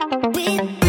With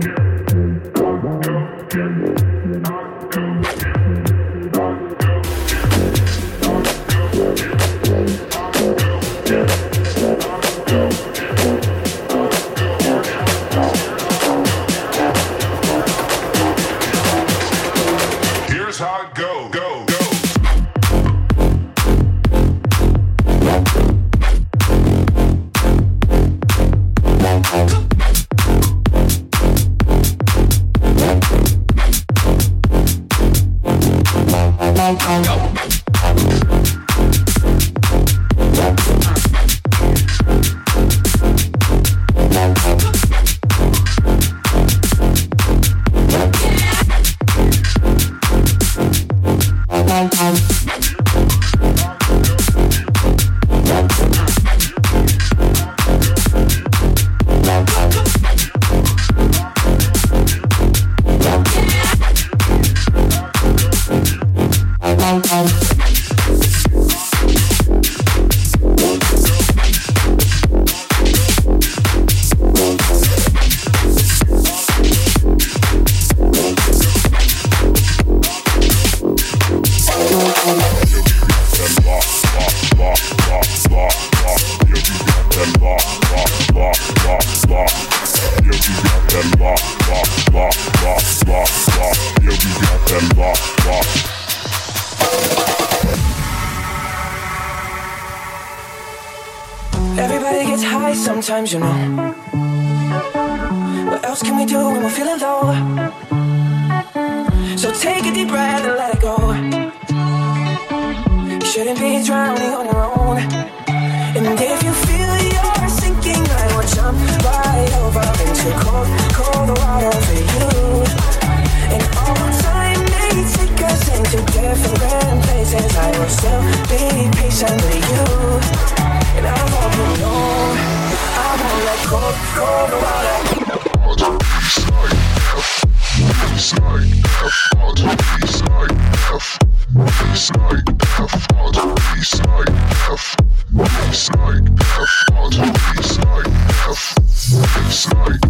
California. Hands,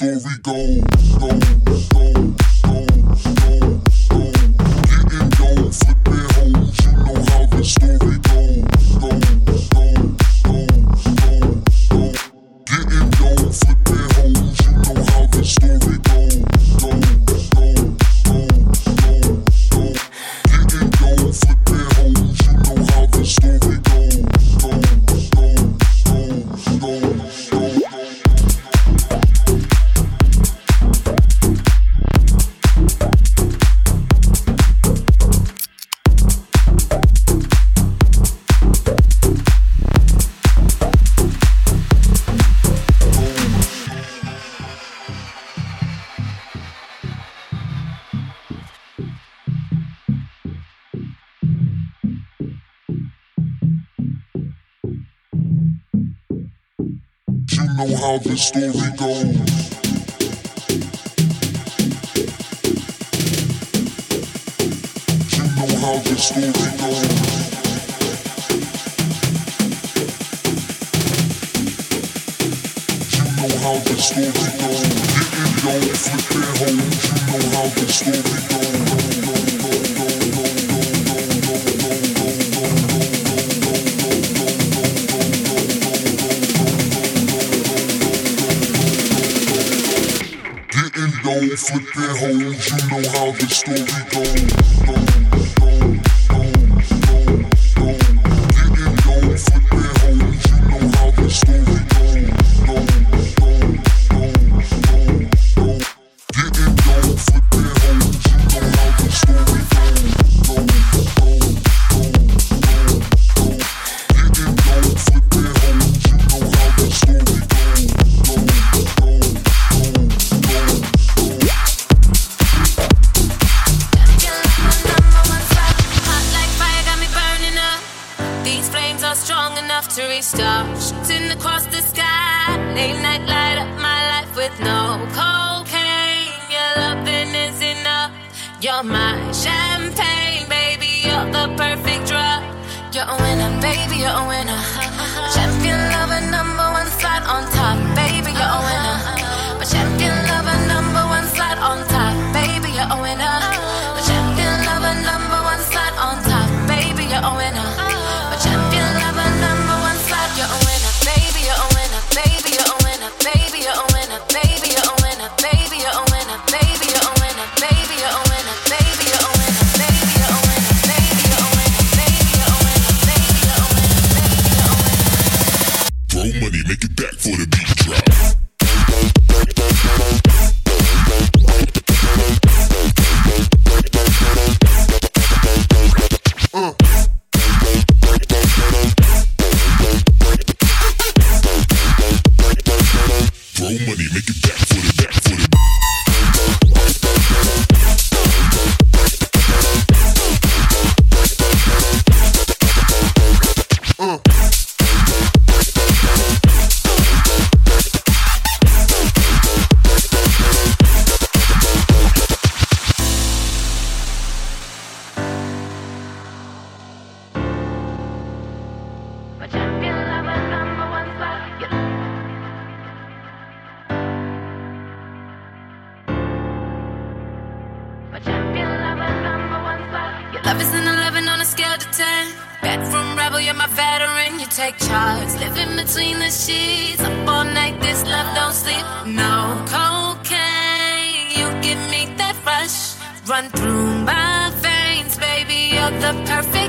story go know how this story goes. You know how this story goes. You know how this story goes. Getting yo, flipping hoes. You know how this story goes. Death with their hoes, you know how the story goes. run through my veins, baby. You're the perfect.